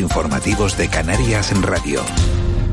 Informativos de Canarias en Radio.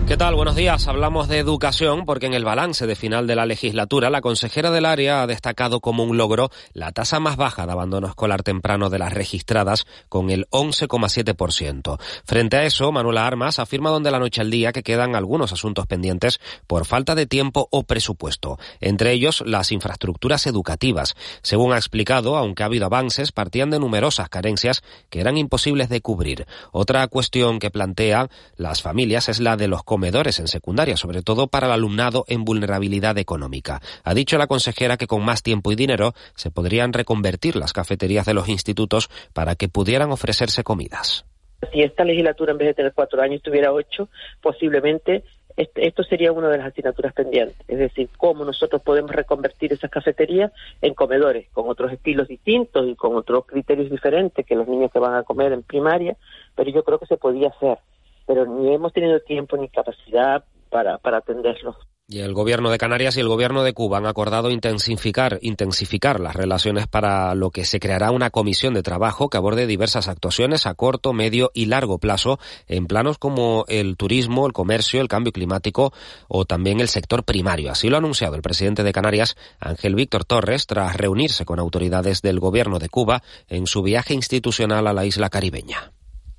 ¿Qué tal? Buenos días. Hablamos de educación porque en el balance de final de la legislatura la consejera del área ha destacado como un logro la tasa más baja de abandono escolar temprano de las registradas con el 11,7%. Frente a eso, Manuela Armas afirma donde la noche al día que quedan algunos asuntos pendientes por falta de tiempo o presupuesto, entre ellos las infraestructuras educativas. Según ha explicado, aunque ha habido avances, partían de numerosas carencias que eran imposibles de cubrir. Otra cuestión que plantea las familias es la de los comedores en secundaria, sobre todo para el alumnado en vulnerabilidad económica. Ha dicho la consejera que con más tiempo y dinero se podrían reconvertir las cafeterías de los institutos para que pudieran ofrecerse comidas. Si esta legislatura en vez de tener cuatro años tuviera ocho, posiblemente esto sería una de las asignaturas pendientes, es decir, cómo nosotros podemos reconvertir esas cafeterías en comedores, con otros estilos distintos y con otros criterios diferentes que los niños que van a comer en primaria, pero yo creo que se podía hacer pero ni hemos tenido tiempo ni capacidad para, para. Y el gobierno de Canarias y el gobierno de Cuba han acordado intensificar, intensificar las relaciones para lo que se creará una comisión de trabajo que aborde diversas actuaciones a corto, medio y largo plazo en planos como el turismo, el comercio, el cambio climático o también el sector primario. Así lo ha anunciado el presidente de Canarias, Ángel Víctor Torres, tras reunirse con autoridades del gobierno de Cuba en su viaje institucional a la isla caribeña.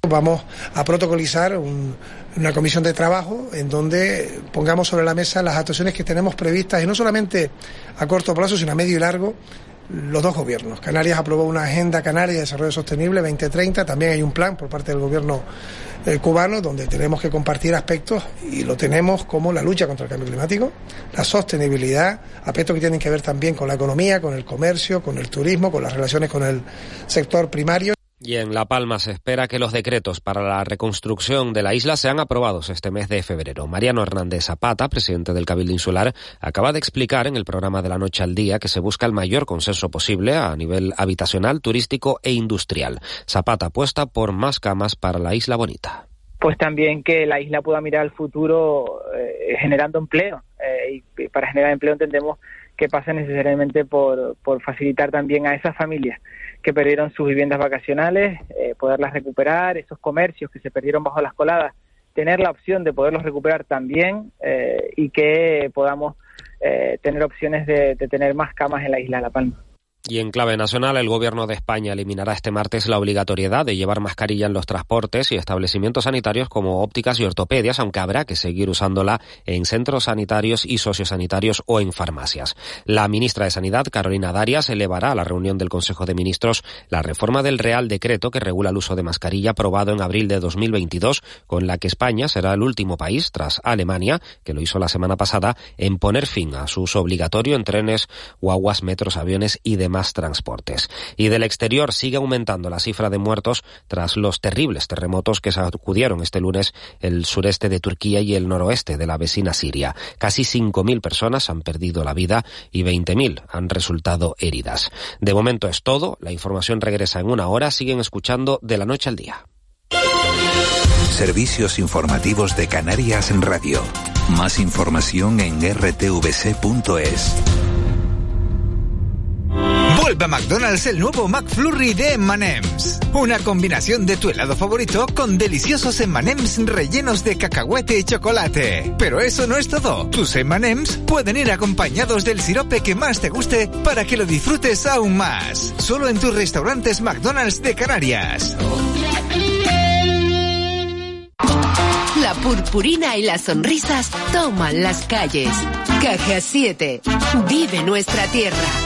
Vamos a protocolizar una comisión de trabajo en donde pongamos sobre la mesa las actuaciones que tenemos previstas y no solamente a corto plazo, sino a medio y largo los dos gobiernos. Canarias aprobó una agenda canaria de desarrollo sostenible 2030, también hay un plan por parte del gobierno eh, cubano donde tenemos que compartir aspectos y lo tenemos como la lucha contra el cambio climático, la sostenibilidad, aspectos que tienen que ver también con la economía, con el comercio, con el turismo, con las relaciones con el sector primario. Y en La Palma se espera que los decretos para la reconstrucción de la isla sean aprobados este mes de febrero. Mariano Hernández Zapata, presidente del Cabildo Insular, acaba de explicar en el programa de la noche al día que se busca el mayor consenso posible a nivel habitacional, turístico e industrial. Zapata apuesta por más camas para la isla bonita. Pues también que la isla pueda mirar al futuro eh, generando empleo. Eh, y para generar empleo entendemos que pasa necesariamente por, por facilitar también a esas familias que perdieron sus viviendas vacacionales, eh, poderlas recuperar, esos comercios que se perdieron bajo las coladas, tener la opción de poderlos recuperar también eh, y que podamos eh, tener opciones de, de tener más camas en la isla de La Palma. Y en clave nacional, el Gobierno de España eliminará este martes la obligatoriedad de llevar mascarilla en los transportes y establecimientos sanitarios como ópticas y ortopedias, aunque habrá que seguir usándola en centros sanitarios y sociosanitarios o en farmacias. La ministra de Sanidad, Carolina Darias, elevará a la reunión del Consejo de Ministros la reforma del Real Decreto que regula el uso de mascarilla aprobado en abril de 2022, con la que España será el último país, tras Alemania, que lo hizo la semana pasada, en poner fin a su uso obligatorio en trenes, guaguas, metros, aviones y demás más transportes. Y del exterior sigue aumentando la cifra de muertos tras los terribles terremotos que sacudieron este lunes el sureste de Turquía y el noroeste de la vecina Siria. Casi 5.000 personas han perdido la vida y 20.000 han resultado heridas. De momento es todo. La información regresa en una hora. Siguen escuchando de la noche al día. Servicios informativos de Canarias en Radio. Más información en rtvc.es. McDonald's el nuevo McFlurry de M&M's. Una combinación de tu helado favorito con deliciosos M&M's rellenos de cacahuete y chocolate. Pero eso no es todo. Tus M&M's pueden ir acompañados del sirope que más te guste para que lo disfrutes aún más. Solo en tus restaurantes McDonald's de Canarias. La purpurina y las sonrisas toman las calles. Caja 7. Vive nuestra tierra.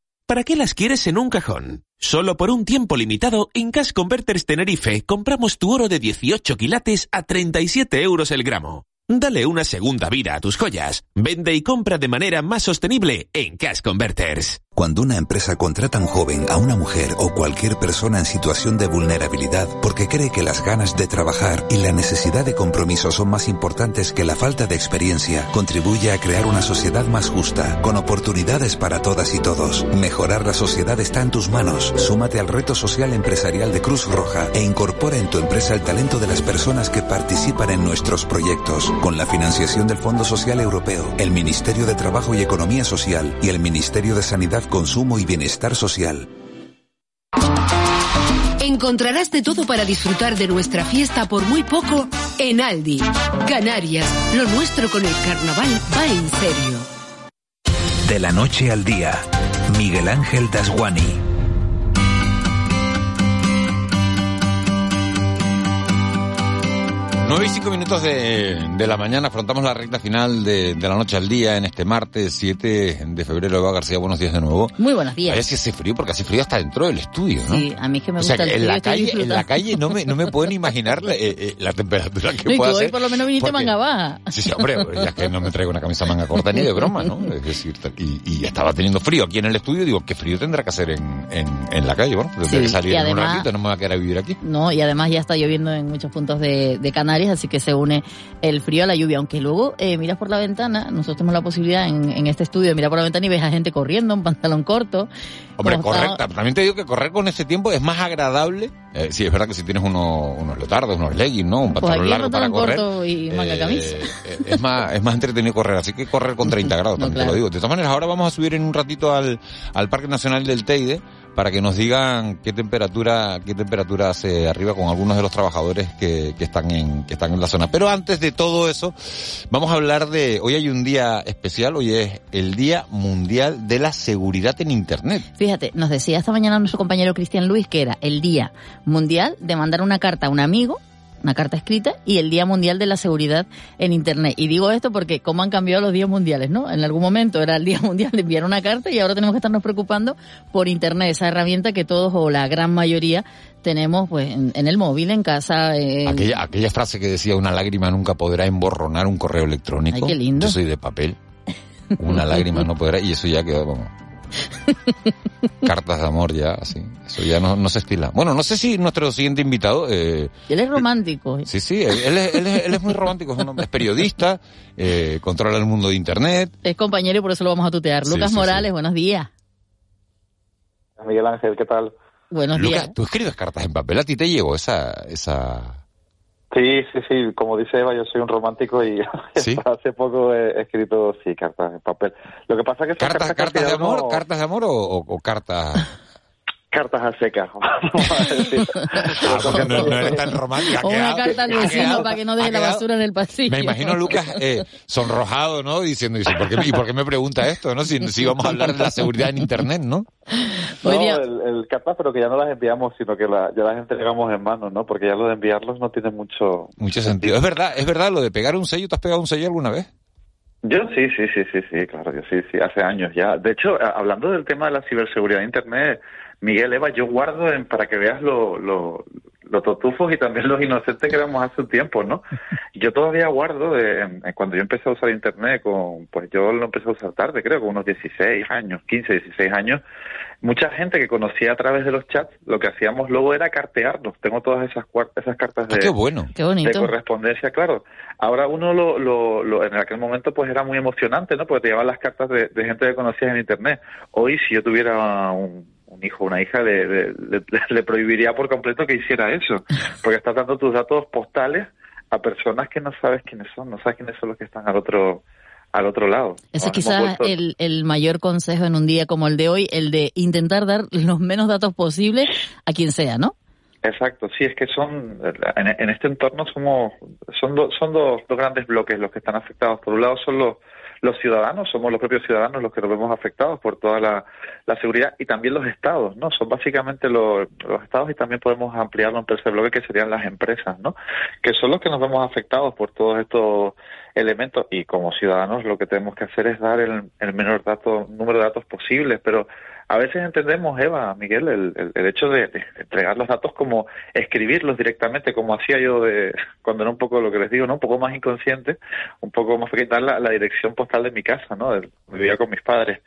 ¿Para qué las quieres en un cajón? Solo por un tiempo limitado, en Cash Converters Tenerife compramos tu oro de 18 quilates a 37 euros el gramo. Dale una segunda vida a tus joyas. Vende y compra de manera más sostenible en Cash Converters. Cuando una empresa contrata a un joven, a una mujer o cualquier persona en situación de vulnerabilidad porque cree que las ganas de trabajar y la necesidad de compromiso son más importantes que la falta de experiencia, contribuye a crear una sociedad más justa, con oportunidades para todas y todos. Mejorar la sociedad está en tus manos. Súmate al reto social empresarial de Cruz Roja e incorpora en tu empresa el talento de las personas que participan en nuestros proyectos. Con la financiación del Fondo Social Europeo, el Ministerio de Trabajo y Economía Social y el Ministerio de Sanidad consumo y bienestar social. Encontrarás de todo para disfrutar de nuestra fiesta por muy poco en Aldi. Canarias, lo nuestro con el carnaval va en serio. De la noche al día, Miguel Ángel Dasguani. 9 y 5 minutos de, de, la mañana afrontamos la recta final de, de, la noche al día en este martes 7 de febrero. Eva García, buenos días de nuevo. Muy buenos días. Ver si hace frío, porque hace frío hasta dentro del estudio, ¿no? Sí, a mí es que me gusta o sea, el en la calle, en la calle no me, no me pueden imaginar la, eh, eh, la temperatura que no, pueda hoy por lo menos viniste porque- manga baja. Sí, sí, hombre, ya es que no me traigo una camisa manga corta ni de broma, ¿no? Es decir, y, y estaba teniendo frío aquí en el estudio, digo, ¿qué frío tendrá que hacer en, en, en la calle? Bueno, tendré Sí, que salir en un ratito, no me va a quedar a vivir aquí. No, y además ya está lloviendo en muchos puntos de, de Canarias, así que se une el frío a la lluvia. Aunque luego eh, miras por la ventana, nosotros tenemos la posibilidad en, en este estudio de mirar por la ventana y ves a gente corriendo en pantalón corto. Hombre, está- también te digo que correr con ese tiempo es más agradable. Eh, sí, es verdad que si tienes unos, unos leotardos, unos leggings, ¿no? Un Pues pantalón largo para correr. corto y manga eh, camisa. eh, es más, es más entretenido correr, así que correr con 30 grados, No, también te lo digo. De todas maneras, ahora vamos a subir en un ratito al, al Parque Nacional del Teide para que nos digan qué temperatura, qué temperatura hace arriba con algunos de los trabajadores que, que están en, que están en la zona. Pero antes de todo eso, vamos a hablar de, hoy hay un día especial, hoy es el Día Mundial de la Seguridad en Internet. Fíjate, nos decía esta mañana nuestro compañero Cristian Luis que era el Día Mundial de mandar una carta a un amigo, una carta escrita, y el Día Mundial de la Seguridad en Internet. Y digo esto porque cómo han cambiado los días mundiales, ¿no? En algún momento era el Día Mundial de enviar una carta y ahora tenemos que estarnos preocupando por Internet, esa herramienta que todos o la gran mayoría tenemos pues en, en el móvil, en casa. en- Aquella, aquella frase que decía una lágrima nunca podrá emborronar un correo electrónico. Ay, qué lindo. Yo soy de papel. Una lágrima no podrá, y eso ya quedó como. Cartas de amor ya, así. Eso ya no, no se estila. Bueno, no sé si nuestro siguiente invitado, eh, Él es romántico. sí, sí, él, él es, él es- él es muy romántico, es, un hombre- es periodista, eh, controla el mundo de internet. Es compañero y por eso lo vamos a tutear. Sí, Lucas sí, Morales, sí. buenos días. Miguel Ángel, ¿qué tal? Buenos días. Lucas, tú escribes cartas en papel, a ti te llegó esa, esa, Sí, sí, sí, como dice Eva, yo soy un romántico y ¿Sí? hace poco he escrito, sí, cartas en papel. Lo que pasa es que cartas, que cartas de amor, no- cartas de amor o, o- o cartas. cartas a secas, vamos a decir. Ah, porque no, no eres tan O una quedado- carta al vecino para que no deje la basura en el pasillo. Me imagino a Lucas eh, sonrojado, ¿no? Diciendo, dice, ¿por qué, ¿y por qué me pregunta esto, no? Si, si vamos a hablar de la seguridad en Internet, ¿no? No, el, el cartas, pero que ya no las enviamos, sino que la- ya las entregamos en mano, ¿no? Porque ya lo de enviarlos no tiene mucho... Mucho sentido. Es verdad, es verdad lo de pegar un sello. ¿Te has pegado un sello alguna vez? Yo sí, sí, sí, sí, sí, claro, yo sí, sí, hace años ya. De hecho, hablando del tema de la ciberseguridad de Internet, Miguel, Eva, yo guardo en, para que veas lo, lo, lo totufos y también los inocentes que éramos hace un tiempo, ¿no? Yo todavía guardo, de, en- en cuando yo empecé a usar Internet, con, pues yo lo empecé a usar tarde, creo, con unos 16 años, 15, 16 años, mucha gente que conocía a través de los chats, lo que hacíamos luego era cartearnos. Tengo todas esas, esas cartas Ah, de, qué bueno. Qué de correspondencia, claro. Ahora uno lo, lo, lo- en aquel momento pues era muy emocionante, ¿no? Porque te llevaban las cartas de, de gente que conocías en internet. Hoy si yo tuviera un, un hijo o una hija le, le, le- le prohibiría por completo que hiciera eso, porque estás dando tus datos postales a personas que no sabes quiénes son, no sabes quiénes son los que están al otro al otro lado. Ese es quizás el, el mayor consejo en un día como el de hoy, el de intentar dar los menos datos posibles a quien sea, ¿no? Exacto, sí, es que son, en, en este entorno somos, son, do- son dos, dos grandes bloques los que están afectados. Por un lado son los, los ciudadanos, somos los propios ciudadanos los que nos vemos afectados por toda la, seguridad y también los estados, ¿no? Son básicamente los, los estados y también podemos ampliarlo en tercer bloque que serían las empresas, ¿no? Que son los que nos vemos afectados por todos estos elementos y como ciudadanos lo que tenemos que hacer es dar el, el menor dato, número de datos posibles, pero a veces entendemos, Eva, Miguel, el, el, hecho de, entregar los datos como escribirlos directamente, como hacía yo de cuando era un poco lo que les digo, ¿no? Un poco más inconsciente, un poco más pequeño, dar la, dirección postal de mi casa, ¿no? Vivía con mis padres.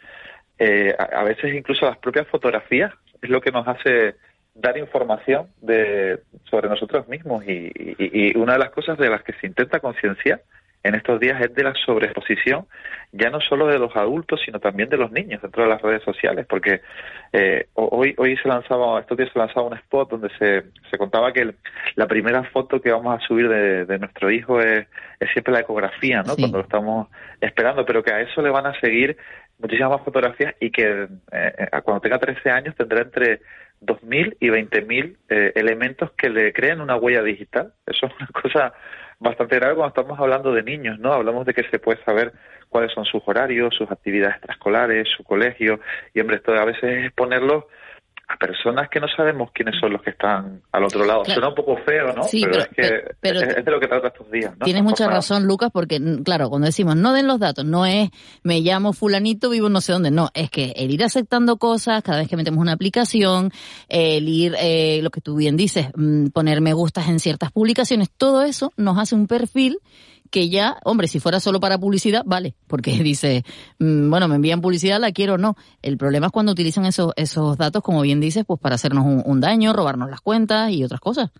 eh, a, veces incluso las propias fotografías es lo que nos hace dar información de, sobre nosotros mismos y, y una de las cosas de las que se intenta concienciar en estos días es de la sobreexposición, ya no solo de los adultos, sino también de los niños dentro de las redes sociales, porque eh, hoy, hoy se lanzaba, estos días se lanzaba un spot donde se, se contaba que la primera foto que vamos a subir de, nuestro hijo es, es, siempre la ecografía, ¿no? Cuando lo estamos esperando, pero que a eso le van a seguir muchísimas más fotografías y que eh, cuando tenga 13 años tendrá entre 2.000 y 20.000 eh, elementos que le creen una huella digital. Eso es una cosa bastante grave cuando estamos hablando de niños, ¿no? Hablamos de que se puede saber cuáles son sus horarios, sus actividades extraescolares, su colegio, y hombre, esto a veces es ponerlos a personas que no sabemos quiénes son los que están al otro lado. Suena un poco feo, ¿no? Sí, pero, es que es, de lo que trata estos días. ¿no? Tienes mucha razón, Lucas, porque, claro, cuando decimos no den los datos, no es me llamo fulanito, vivo no sé dónde, no, es que el ir aceptando cosas cada vez que metemos una aplicación, el ir, eh, lo que tú bien dices, mm, poner me gustas en ciertas publicaciones, todo eso nos hace un perfil que ya, hombre, si fuera solo para publicidad, vale, porque dice, mm, bueno, me envían publicidad, la quiero o no. El problema es cuando utilizan esos, esos datos, como bien dices, pues para hacernos un, daño, robarnos las cuentas y otras cosas.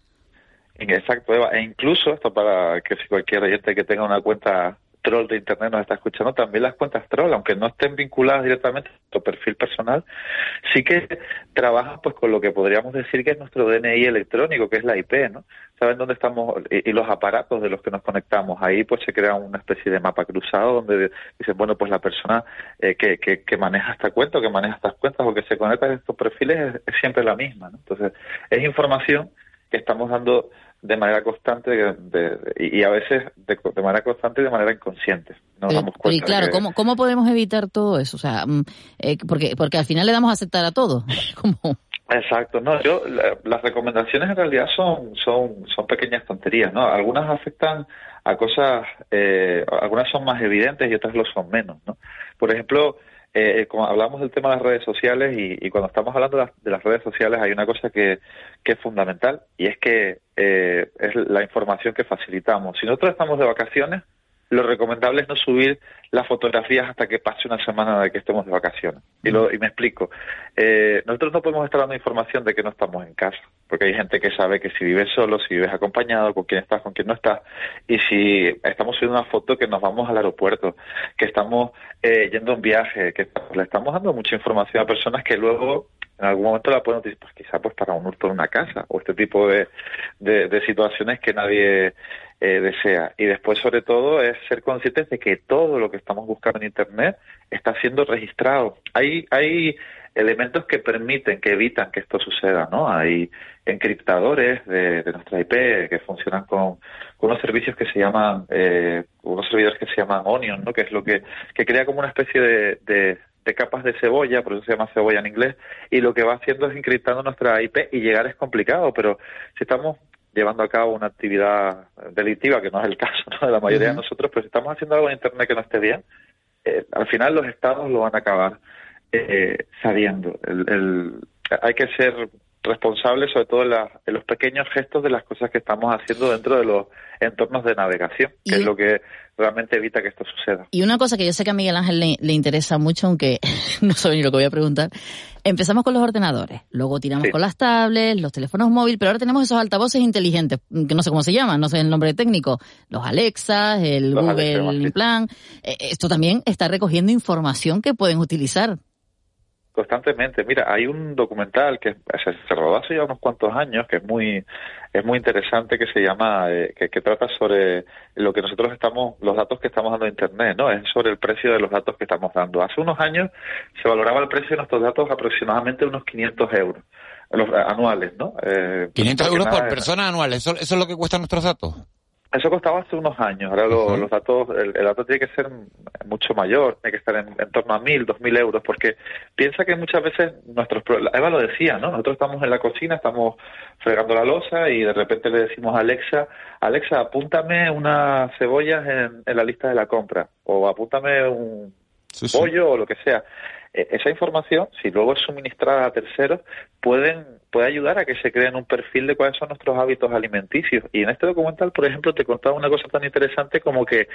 Exacto, Eva. E incluso esto para que si cualquier oyente que tenga una cuenta troll de internet nos está escuchando, también las cuentas troll, aunque no estén vinculadas directamente a tu perfil personal, sí que trabajan pues con lo que podríamos decir que es nuestro DNI electrónico, que es la IP, ¿no? Saben dónde estamos y, los aparatos de los que nos conectamos. Ahí pues se crea una especie de mapa cruzado donde dicen, bueno, pues la persona eh, que, que, maneja esta cuenta o que maneja estas cuentas o que se conecta a estos perfiles es, siempre la misma, ¿no? Entonces, es información que estamos dando de manera constante y a veces de, manera constante y de manera inconsciente. No damos cuenta y claro, ¿cómo, ¿cómo podemos evitar todo eso? O sea, mm, eh, porque, porque al final le damos a aceptar a todo. Exacto, no, yo las recomendaciones en realidad son son son pequeñas tonterías, ¿no? Algunas afectan a cosas, eh, algunas son más evidentes y otras lo son menos, ¿no? Por ejemplo, eh, como hablamos del tema de las redes sociales y, cuando estamos hablando de las, redes sociales hay una cosa que, que es fundamental y es que eh, es la información que facilitamos. Si nosotros estamos de vacaciones, lo recomendable es no subir las fotografías hasta que pase una semana de que estemos de vacaciones. Y, lo, y me explico. Eh, nosotros no podemos estar dando información de que no estamos en casa, porque hay gente que sabe que si vives solo, si vives acompañado, con quién estás, con quién no estás, y si estamos subiendo una foto que nos vamos al aeropuerto, que estamos eh, yendo a un viaje, que le estamos dando mucha información a personas que luego en algún momento la pueden utilizar, pues quizá pues para un hurto en una casa o este tipo de, de situaciones que nadie eh, desea. Y después, sobre todo, es ser conscientes de que todo lo que estamos buscando en Internet está siendo registrado. Hay, hay elementos que permiten, que evitan que esto suceda, ¿no? Hay encriptadores de, nuestra IP que funcionan con, unos servicios que se llaman, eh, unos servidores que se llaman Onion, ¿no? Que es lo que, que crea como una especie de, de, de capas de cebolla, por eso se llama cebolla en inglés, y lo que va haciendo es encriptando nuestra IP y llegar es complicado, pero si estamos llevando a cabo una actividad delictiva, que no es el caso de la mayoría de nosotros, pero si estamos haciendo algo en Internet que no esté bien, eh, al final los estados lo van a acabar eh, sabiendo. El, hay que ser responsables sobre todo en, los pequeños gestos de las cosas que estamos haciendo dentro de los entornos de navegación, que es lo que realmente evita que esto suceda. Y una cosa que yo sé que a Miguel Ángel le, interesa mucho, aunque no sabe ni lo que voy a preguntar, empezamos con los ordenadores, luego tiramos con las tablets, los teléfonos móviles, pero ahora tenemos esos altavoces inteligentes, que no sé cómo se llaman, no sé el nombre técnico, los Alexas, el Google Implant, eh, esto también está recogiendo información que pueden utilizar. Constantemente. Mira, hay un documental que se, rodó hace ya unos cuantos años que es muy es muy interesante que se llama eh, que, que, trata sobre lo que nosotros estamos los datos que estamos dando a internet, ¿no? Es sobre el precio de los datos que estamos dando. Hace unos años se valoraba el precio de nuestros datos aproximadamente unos 500 euros los, anuales, ¿no? Eh, 500 euros por persona anual. ¿Eso, ¿Eso es lo que cuestan nuestros datos? Eso costaba hace unos años. Ahora los datos, el, dato tiene que ser mucho mayor, tiene que estar en, torno a mil, dos mil euros, porque piensa que muchas veces nuestros, Eva lo decía, ¿no? Nosotros estamos en la cocina, estamos fregando la losa y de repente le decimos a Alexa, Alexa, apúntame unas cebollas en, la lista de la compra o apúntame un pollo o lo que sea. E, esa información, si luego es suministrada a terceros, pueden puede ayudar a que se creen un perfil de cuáles son nuestros hábitos alimenticios. Y en este documental, por ejemplo, te contaba una cosa tan interesante como que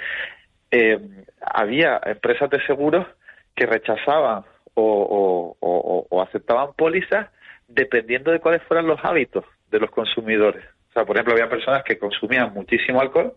eh, había empresas de seguros que rechazaban o, o, o aceptaban pólizas dependiendo de cuáles fueran los hábitos de los consumidores. O sea, por ejemplo, había personas que consumían muchísimo alcohol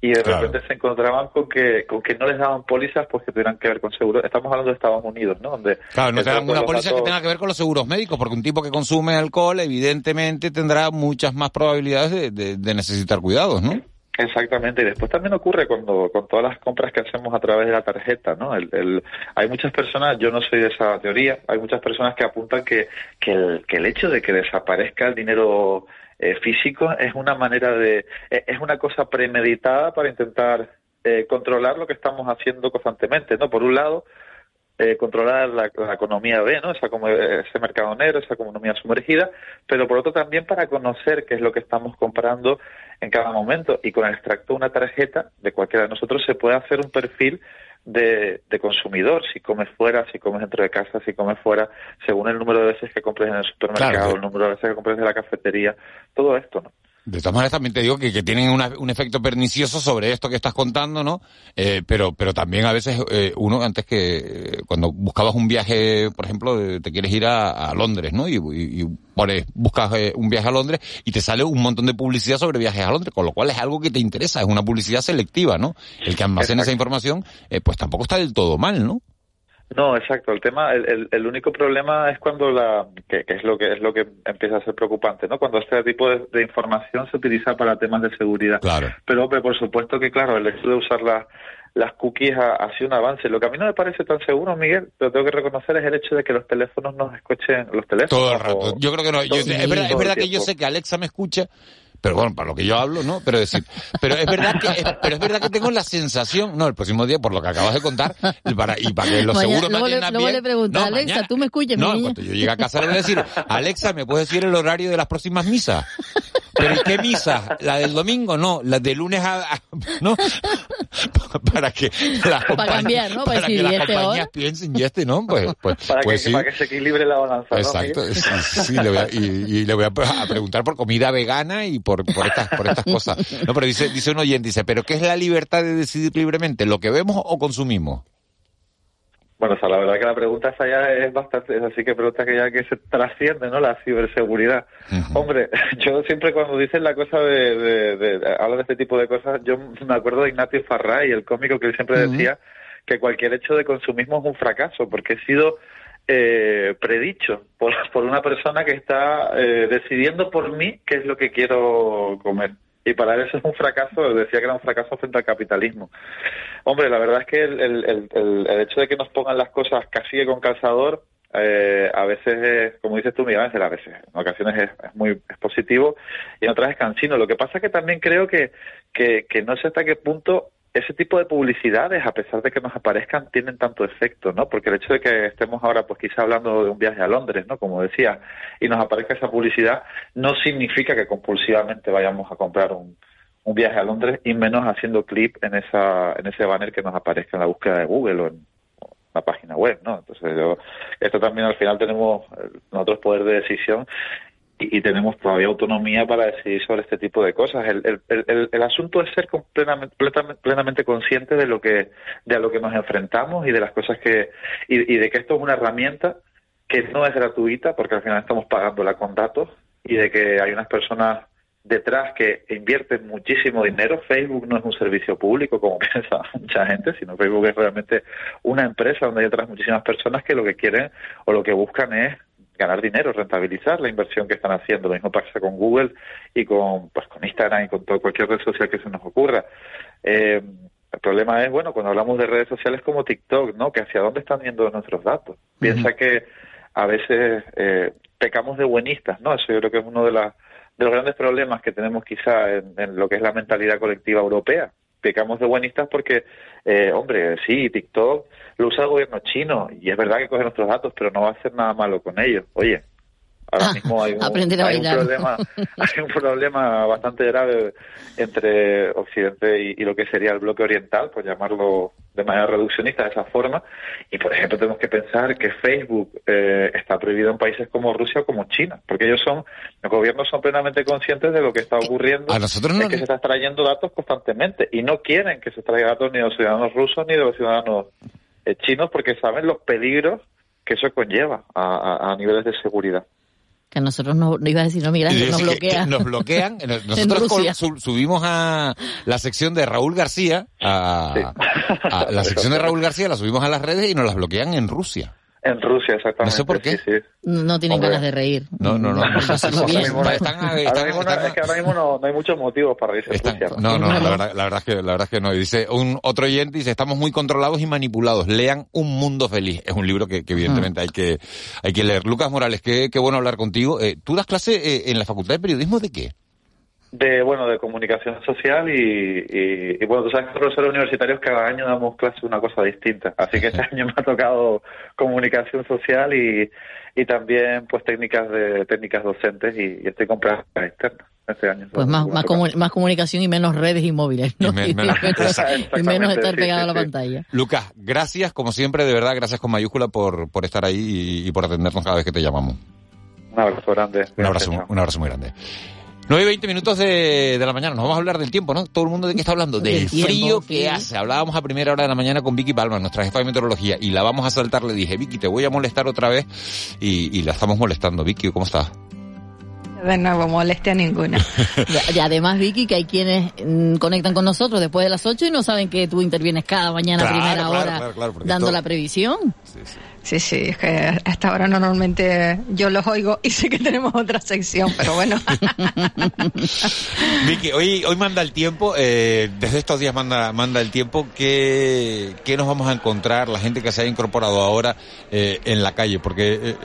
y de repente se encontraban con que con que no les daban pólizas pues que tuvieran que ver con seguros. Estamos hablando de Estados Unidos, ¿no? Donde claro, no te dan una los póliza que tenga que ver con los seguros médicos, porque un tipo que consume alcohol evidentemente tendrá muchas más probabilidades de, de- de necesitar cuidados, ¿no? Exactamente, y después también ocurre cuando con todas las compras que hacemos a través de la tarjeta, ¿no? El, el- hay muchas personas, yo no soy de esa teoría, hay muchas personas que apuntan que, que, el, que el hecho de que desaparezca el dinero eh, físico es una manera de, eh, es una cosa premeditada para intentar eh, controlar lo que estamos haciendo constantemente, ¿no? Por un lado, eh, controlar la, economía B, ¿no? Esa, como, ese mercado negro, esa economía sumergida, pero por otro también para conocer qué es lo que estamos comprando en cada momento. Y con el extracto de una tarjeta de cualquiera de nosotros se puede hacer un perfil de, de consumidor, si comes fuera, si comes dentro de casa, si comes fuera, según el número de veces que compres en el supermercado, Claro. el número de veces que compres en la cafetería, todo esto, ¿no? De todas maneras también te digo que, que tienen una- un efecto pernicioso sobre esto que estás contando, ¿no? Eh, pero, pero también a veces eh, uno antes que eh, cuando buscabas un viaje, por ejemplo, te quieres ir a, a Londres, ¿no? Y, y- y pones, buscas eh, un viaje a Londres y te sale un montón de publicidad sobre viajes a Londres, con lo cual es algo que te interesa, es una publicidad selectiva, ¿no? El que almacene esa información, eh, pues tampoco está del todo mal, ¿no? No, exacto. El tema, el, el, el único problema es cuando la, que, que es lo que es lo que empieza a ser preocupante, ¿no? Cuando este tipo de, de información se utiliza para temas de seguridad. Claro. Pero, hombre, por supuesto que, claro, el hecho de usar las las cookies ha, ha sido un avance. Lo que a mí no me parece tan seguro, Miguel, lo tengo que reconocer, es el hecho de que los teléfonos nos escuchen, los teléfonos. Todo el rato. Yo creo que no. yo- es verdad, es que yo sé que Alexa me escucha, pero bueno, para lo que yo hablo, ¿no? Pero decir, pero es verdad que, es- pero es verdad que tengo la sensación, no, el próximo día, por lo que acabas de contar, y para, y para que los Mañana- seguros me luego le- atiendan luego bien. le pregunto, no, Alexa, mañana- ¿tú me escuchas, No, niña? cuanto yo llegue a casa le voy a decir, Alexa, ¿me puedes decir el horario de las próximas misas? ¿Pero ¿y qué misa? ¿La del domingo? No, la de lunes a- ¿No? para que las Para compañías- cambiar, ¿no? Para Para que las ¿y este compañías piensen, y este no, pues, pues, para, pues que, sí. para que se equilibre la balanza. ¿no, Exacto, Miguel? sí, sí, le voy a- y, y le voy a preguntar por comida vegana y por, por estas por estas cosas. No, pero dice dice un oyente, dice, ¿pero qué es la libertad de decidir libremente? ¿Lo que vemos o consumimos? Bueno, o sea, la verdad que la pregunta esa ya es bastante, es así que pregunta que ya que se trasciende, ¿no? La ciberseguridad. Hombre, yo siempre cuando dicen la cosa de, de, de, de- este tipo de cosas, yo me acuerdo de Ignacio Farray, el cómico que él siempre decía que cualquier hecho de consumismo es un fracaso, porque he sido eh, predicho por, por una persona que está eh, decidiendo por mí qué es lo que quiero comer. Y para él eso es un fracaso, decía que era un fracaso frente al capitalismo. Hombre, la verdad es que el, el, el, hecho de que nos pongan las cosas casi con calzador, eh, a veces, es, como dices tú, Miguel a veces, en ocasiones es, es muy es positivo y en otras es cansino. Lo que pasa es que también creo que, que, que no sé hasta qué punto ese tipo de publicidades, a pesar de que nos aparezcan, tienen tanto efecto, ¿no? Porque el hecho de que estemos ahora, pues quizá hablando de un viaje a Londres, ¿no? Como decía, y nos aparezca esa publicidad, no significa que compulsivamente vayamos a comprar un, un viaje a Londres y menos haciendo clip en esa en ese banner que nos aparezca en la búsqueda de Google o en la página web, ¿no? Entonces, yo, esto también al final tenemos nosotros poder de decisión y, tenemos todavía autonomía para decidir sobre este tipo de cosas. El, el, el, el asunto es ser plenamente, plenamente, consciente de lo que de a lo que nos enfrentamos y de las cosas que y, y de que esto es una herramienta que no es gratuita porque al final estamos pagándola con datos y de que hay unas personas detrás que invierten muchísimo dinero. Facebook no es un servicio público como piensa mucha gente, sino Facebook es realmente una empresa donde hay otras muchísimas personas que lo que quieren o lo que buscan es ganar dinero, rentabilizar la inversión que están haciendo. Lo mismo pasa con Google y con pues con Instagram y con todo, cualquier red social que se nos ocurra. Eh, el problema es, bueno, cuando hablamos de redes sociales como TikTok, ¿no? Que hacia dónde están yendo nuestros datos. Piensa que a veces eh, pecamos de buenistas, ¿no? Eso yo creo que es uno de, las de los grandes problemas que tenemos quizá en, en lo que es la mentalidad colectiva europea. Pecamos de buenistas porque, eh, hombre, sí, TikTok lo usa el gobierno chino y es verdad que coge nuestros datos, pero no va a hacer nada malo con ellos. Oye, ahora mismo hay un, aprender a hay un bailar. problema hay un problema bastante grave entre Occidente y, y lo que sería el bloque oriental, por llamarlo de manera reduccionista de esa forma. Y, por ejemplo, tenemos que pensar que Facebook eh, está prohibido en países como Rusia o como China, porque ellos son, los gobiernos son plenamente conscientes de lo que está ocurriendo, A nosotros es que se está extrayendo datos constantemente y no quieren que se extraiga datos ni de los ciudadanos rusos ni de los ciudadanos eh, chinos porque saben los peligros que eso conlleva a, a, niveles de seguridad. Que a nosotros no, no iba a decir, no, mira, nos bloquean. nos bloquean. Nosotros subimos a la sección de Raúl García, a, a la sección de Raúl García la subimos a las redes y nos las bloquean en Rusia. En Rusia, exactamente. No sé por qué. No tienen ganas de reír. No, no, no. ahora mismo, no, hay muchos motivos para reírse No, no, la verdad, la verdad, es que, la verdad es que no. dice, un otro oyente dice, estamos muy controlados y manipulados. Lean Un Mundo Feliz. Es un libro que, evidentemente hay que hay que leer. Lucas Morales, qué, qué bueno hablar contigo. Eh, ¿Tú das clase eh, en la Facultad de Periodismo de qué? De bueno de comunicación social y, y, bueno tú sabes que profesores universitarios cada año damos clase una cosa distinta. Así que este año me ha tocado comunicación social y, y también pues técnicas de técnicas docentes y, estoy con prácticas externas este año. Pues más más, más, comunicación y menos redes y móviles ¿no? y, menos, estar pegado a la pantalla. Lucas gracias como siempre de verdad gracias con mayúscula por por estar ahí y, por atendernos cada vez que te llamamos. Un abrazo grande. Un abrazo un abrazo muy grande 9 y 20 minutos de, de, la mañana. Nos vamos a hablar del tiempo, ¿no? Todo el mundo de qué está hablando. Del frío que hace. Hablábamos a primera hora de la mañana con Vicky Palma, nuestra jefa de meteorología, y la vamos a saltar. Le dije, Vicky, te voy a molestar otra vez. Y, y la estamos molestando. Vicky, ¿cómo estás? De nuevo, molestia ninguna. y además, Vicky, que hay quienes mm, conectan con nosotros después de las 8 y no saben que tú intervienes cada mañana a primera hora dando la previsión. Sí, sí. Sí, sí, es que hasta ahora normalmente yo los oigo y sé que tenemos otra sección, pero bueno. Vicky, hoy, hoy manda el tiempo, eh, desde estos días manda, manda el tiempo, ¿qué, ¿qué nos vamos a encontrar la gente que se ha incorporado ahora eh, en la calle? Porque, eh,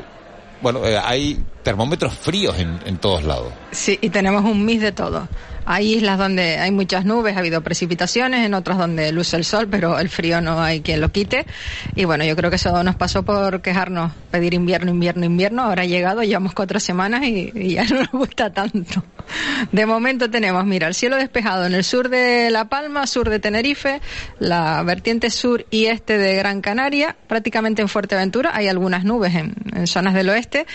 bueno, eh, hay termómetros fríos en, en todos lados. Sí, y tenemos un mis de todo. Hay islas donde hay muchas nubes, ha habido precipitaciones, en otras donde luce el sol, pero el frío no hay quien lo quite. Y bueno, yo creo que eso nos pasó por quejarnos, pedir invierno, invierno, invierno. Ahora ha llegado, llevamos cuatro semanas y, ya no nos gusta tanto. De momento tenemos, mira, el cielo despejado en el sur de La Palma, sur de Tenerife, la vertiente sur y este de Gran Canaria, prácticamente en Fuerteventura. Hay algunas nubes en, en zonas del oeste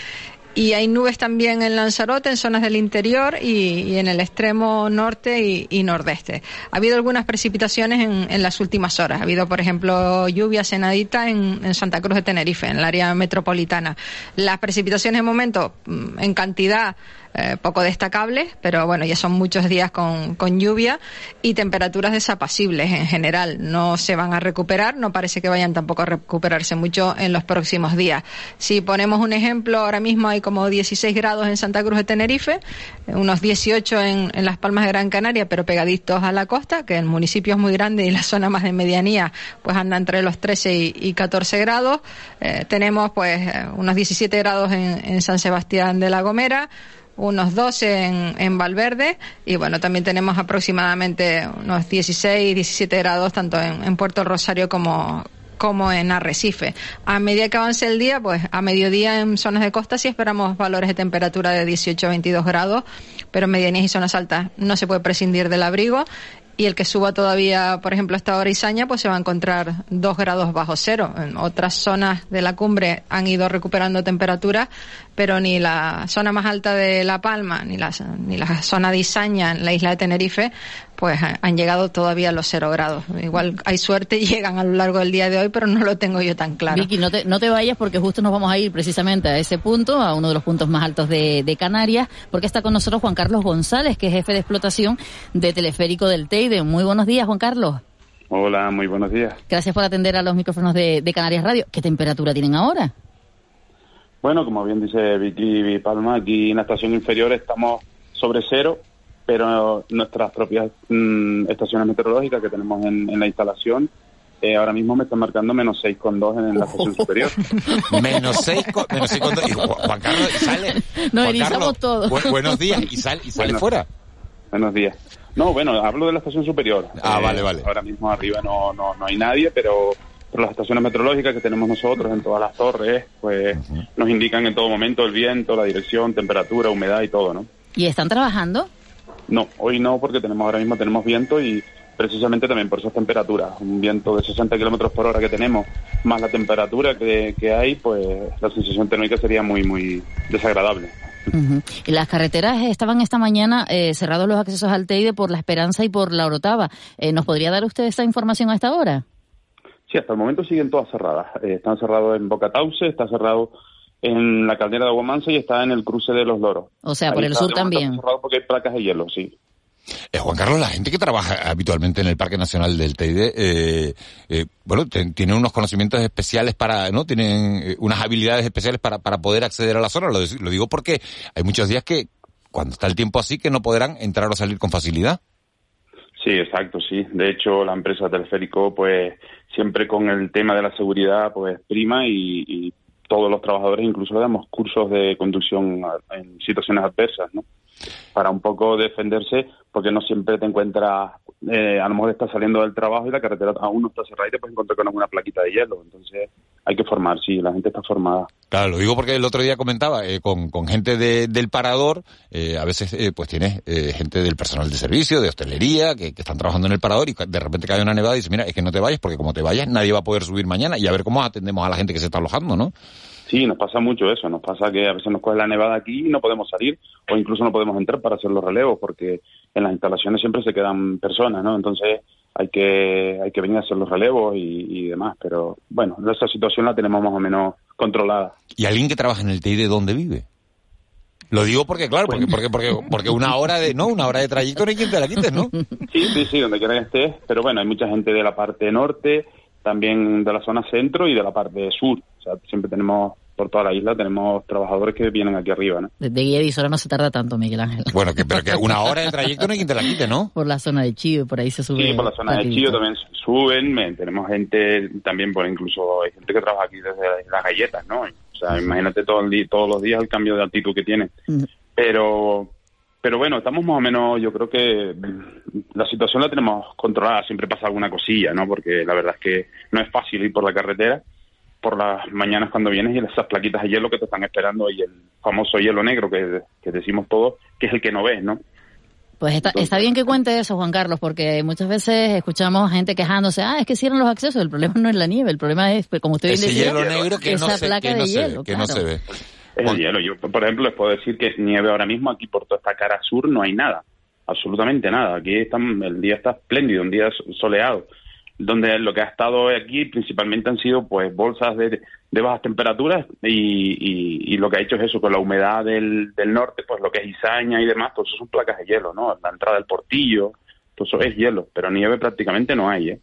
y hay nubes también en Lanzarote, en zonas del interior y, en el extremo norte y, nordeste. Ha habido algunas precipitaciones en, las últimas horas. Ha habido, por ejemplo, lluvia cenadita en, en, Santa Cruz de Tenerife, en el área metropolitana. Las precipitaciones en momento, mm, en cantidad, eh, poco destacables, pero bueno, ya son muchos días con, con lluvia y temperaturas desapacibles en general. No se van a recuperar, no parece que vayan tampoco a recuperarse mucho en los próximos días. Si ponemos un ejemplo, ahora mismo hay como 16 grados en Santa Cruz de Tenerife, unos 18 en, en Las Palmas de Gran Canaria, pero pegaditos a la costa, que el municipio es muy grande y la zona más de medianía pues anda entre los 13 y, 14 grados. Eh, tenemos pues eh, unos 17 grados en, en San Sebastián de la Gomera, unos 12 en, en, Valverde y bueno, también tenemos aproximadamente unos 16, 17 grados tanto en, Puerto Rosario como, como en Arrecife. A medida que avance el día, pues a mediodía en zonas de costa sí esperamos valores de temperatura de 18 a 22 grados, pero en medianías y zonas altas no se puede prescindir del abrigo y el que suba todavía, por ejemplo, hasta ahora Izaña, pues se va a encontrar dos grados bajo cero. En otras zonas de la cumbre han ido recuperando temperatura, pero ni la zona más alta de La Palma, ni la, ni la zona de Izaña, en la isla de Tenerife, pues han llegado todavía a los cero grados. Igual hay suerte y llegan a lo largo del día de hoy, pero no lo tengo yo tan claro. Vicky, no te, no te vayas porque justo nos vamos a ir precisamente a ese punto, a uno de los puntos más altos de, de Canarias, porque está con nosotros Juan Carlos González, que es jefe de explotación de Teleférico del Teide. Muy buenos días, Juan Carlos. Hola, muy buenos días. Gracias por atender a los micrófonos de, de Canarias Radio. ¿Qué temperatura tienen ahora? Bueno, como bien dice Vicky Palma, aquí en la estación inferior estamos sobre cero pero nuestras propias mm, estaciones meteorológicas que tenemos en, la instalación eh, ahora mismo me están marcando menos 6,2 en la estación superior. menos 6 menos 6,2. Y Juan Carlos, y sale. Nos erizamos todos. buenos días, y, sale y sale fuera. Buenos días. No, bueno, hablo de la estación superior. Ah, vale, vale. Ahora mismo arriba no, no, no hay nadie, pero, pero las estaciones meteorológicas que tenemos nosotros en todas las torres, pues nos indican en todo momento el viento, la dirección, temperatura, humedad y todo, ¿no? ¿Y están trabajando? No, hoy no, porque tenemos ahora mismo tenemos viento y precisamente también por esas temperaturas. Un viento de 60 kilómetros por hora que tenemos, más la temperatura que, hay, pues la sensación térmica sería muy, muy desagradable. Y las carreteras estaban esta mañana eh, cerrados los accesos al Teide por La Esperanza y por La Orotava. Eh, ¿Nos podría dar usted esta información a esta hora? Sí, hasta el momento siguen todas cerradas. Eh, están cerrados en Boca Tauce, está cerrado en la caldera de Aguamansa y está en el cruce de los Loros. O sea, por el sur también. porque hay placas de hielo, sí. Eh, Juan Carlos, la gente que trabaja habitualmente en el Parque Nacional del Teide, eh, eh, bueno, tiene unos conocimientos especiales para, ¿no? Tienen eh, unas habilidades especiales para, para poder acceder a la zona. Lo, digo porque hay muchos días que, cuando está el tiempo así, que no podrán entrar o salir con facilidad. Sí, exacto, sí. De hecho, la empresa Teleférico, pues, siempre con el tema de la seguridad, pues, prima y, y todos los trabajadores incluso damos cursos de conducción en situaciones adversas, ¿no? Para un poco defenderse, porque no siempre te encuentras, eh, a lo mejor estás saliendo del trabajo y la carretera aún no está cerrada y te puedes encontrar con alguna plaquita de hielo. Entonces, hay que formar, sí, la gente está formada. Claro, lo digo porque el otro día comentaba eh, con, gente de- del parador, eh, a veces eh, pues tienes eh, gente del personal de servicio, de hostelería, que, que están trabajando en el parador y de repente cae una nevada y dice, mira, es que no te vayas porque como te vayas nadie va a poder subir mañana y a ver cómo atendemos a la gente que se está alojando, ¿no? Sí, nos pasa mucho eso. Nos pasa que a veces nos coge la nevada aquí y no podemos salir o incluso no podemos entrar para hacer los relevos porque en las instalaciones siempre se quedan personas, ¿no? Entonces hay que hay que venir a hacer los relevos y, y demás. Pero bueno, esa situación la tenemos más o menos controlada. ¿Y alguien que trabaja en el TI de dónde vive? Lo digo porque, claro, porque, porque, porque, porque una hora de, no, una hora de trayecto no hay quien te la quites, ¿no? Sí, sí, sí, donde quiera que estés. Pero bueno, hay mucha gente de la parte norte, también de la zona centro y de la parte sur. O sea, siempre tenemos, por toda la isla, tenemos trabajadores que vienen aquí arriba, ¿no? Desde Guiedisora no se tarda tanto, Miguel Ángel. Bueno, que, pero que una hora de trayecto no hay quien te la quite, ¿no? Por la zona de Chío, por ahí se sube. Sí, por la zona de. Chío también suben, me- tenemos gente también, por incluso hay gente que trabaja aquí desde las galletas, ¿no? O sea, imagínate todo el día, todos los días el cambio de altitud que tiene. Pero, pero bueno, estamos más o menos, yo creo que la situación la tenemos controlada, siempre pasa alguna cosilla, ¿no? Porque la verdad es que no es fácil ir por la carretera por las mañanas cuando vienes y esas plaquitas de hielo que te están esperando y el famoso hielo negro que, que decimos todos, que es el que no ves, ¿no? Pues está, está bien que cuente eso, Juan Carlos, porque muchas veces escuchamos gente quejándose, ah, es que cierran los accesos, el problema no es la nieve, el problema es, pues, como usted bien Ese decía, hielo negro que no esa se- placa que no de se ve, hielo, que no se ve. Es el hielo. Yo, por ejemplo, les puedo decir que nieve ahora mismo aquí por toda esta cara sur no hay nada, absolutamente nada. Aquí están, el día está espléndido, un día soleado. Donde lo que ha estado aquí principalmente han sido pues bolsas de, de bajas temperaturas y, y, y lo que ha hecho es eso, con la humedad del, del norte, pues lo que es Izaña y demás, pues eso son placas de hielo, ¿no? La entrada del portillo, todo eso es hielo, pero nieve prácticamente no hay, ¿eh?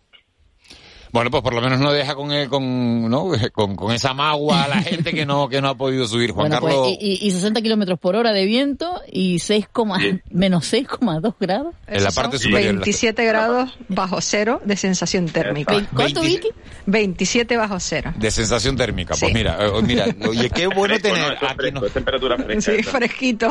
Bueno, pues por lo menos no deja con, el- con, ¿no? con, con esa magua a la gente que no, que no ha podido subir. Juan Bueno, pues, Carlos, y, y- y 60 kilómetros por hora de viento y 6, menos 6,2 grados. en la parte superior. 27 grados bajo cero de sensación térmica. ¿Cuánto, Vicky? 27 bajo cero. De sensación térmica. Pues Sí. mira, eh, mira, oye, qué bueno Fresco, tener ¿no? Aquí fresco, temperatura fresca. Sí, fresquito.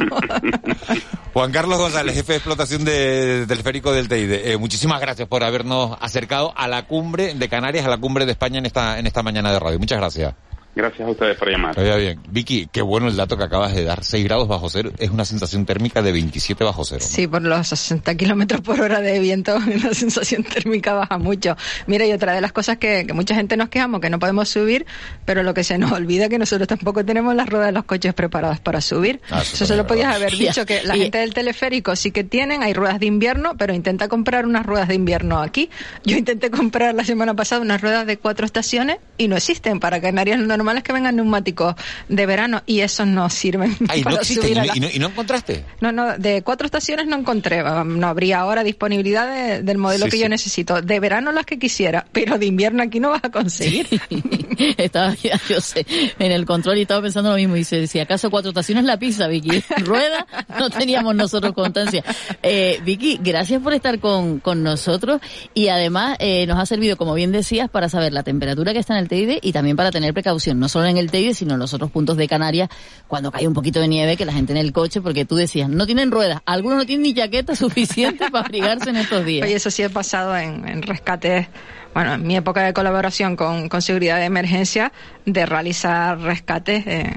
Juan Carlos González, jefe de explotación de, del férico del Teide. Eh, muchísimas gracias por habernos acercado a la cumbre de Canarias, a la cumbre de España en esta, en esta mañana de radio. Muchas gracias. Gracias a ustedes por llamar. Oiga bien. Vicky, qué bueno el dato que acabas de dar. 6 grados bajo cero es una sensación térmica de 27 bajo cero. Sí, por los 60 kilómetros por hora de viento, la sensación térmica baja mucho. Mira, y otra de las cosas que, que mucha gente nos quejamos, que no podemos subir, pero lo que se nos olvida es que nosotros tampoco tenemos las ruedas de los coches preparadas para subir. Ah, eso eso se lo podías haber dicho, que la gente del teleférico sí que tienen, hay ruedas de invierno, pero intenta comprar unas ruedas de invierno aquí. Yo intenté comprar la semana pasada unas ruedas de cuatro estaciones y no existen. Para Canarias lo normal es que vengan neumáticos de verano y esos no sirven Ay, no para existe. subir ¿Y, a no- la- y no, y no encontraste? no, no, de cuatro estaciones no encontré. No habría ahora disponibilidad de- del modelo Sí, que sí. yo necesito. De verano las que quisiera, pero de invierno aquí no vas a conseguir. estaba ya, yo sé, en el control y estaba pensando lo mismo. Dice, si acaso cuatro estaciones la pizza, Vicky. Rueda, no teníamos nosotros constancia. Eh, Vicky, gracias por estar con, con nosotros y además eh, nos ha servido, como bien decías, para saber la temperatura que está en el Teide y también para tener precaución, no solo en el Teide, sino en los otros puntos de Canarias, cuando cae un poquito de nieve, que la gente en el coche, porque tú decías, no tienen ruedas, algunos no tienen ni chaqueta suficiente para abrigarse en estos días. Oye, eso sí he pasado en, en rescates, bueno, en mi época de colaboración con, con seguridad de emergencia, de realizar rescates eh,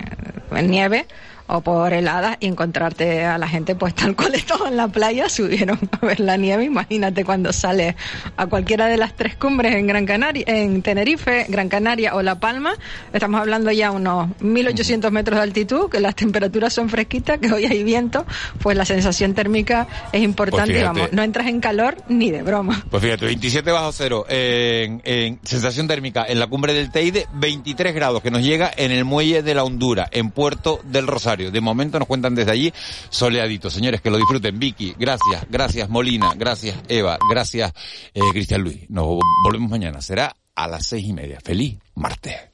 en nieve o por heladas y encontrarte a la gente pues tal cual estaba en la playa, subieron a ver la nieve, imagínate cuando sale a cualquiera de las tres cumbres en Gran Canaria, en Tenerife, Gran Canaria o La Palma, estamos hablando ya unos 1800 metros de altitud, que las temperaturas son fresquitas, que hoy hay viento, pues la sensación térmica es importante, Pues vamos, no entras en calor ni de broma. Pues fíjate, 27 bajo cero en, en sensación térmica en la cumbre del Teide, 23 grados que nos llega en el muelle de la Hondura, en Puerto del Rosario. De momento nos cuentan desde allí soleadito. Señores, que lo disfruten. Vicky, gracias, gracias Molina, gracias Eva, gracias eh, Cristian Luis. Nos volvemos mañana. Será a las seis y media. Feliz martes.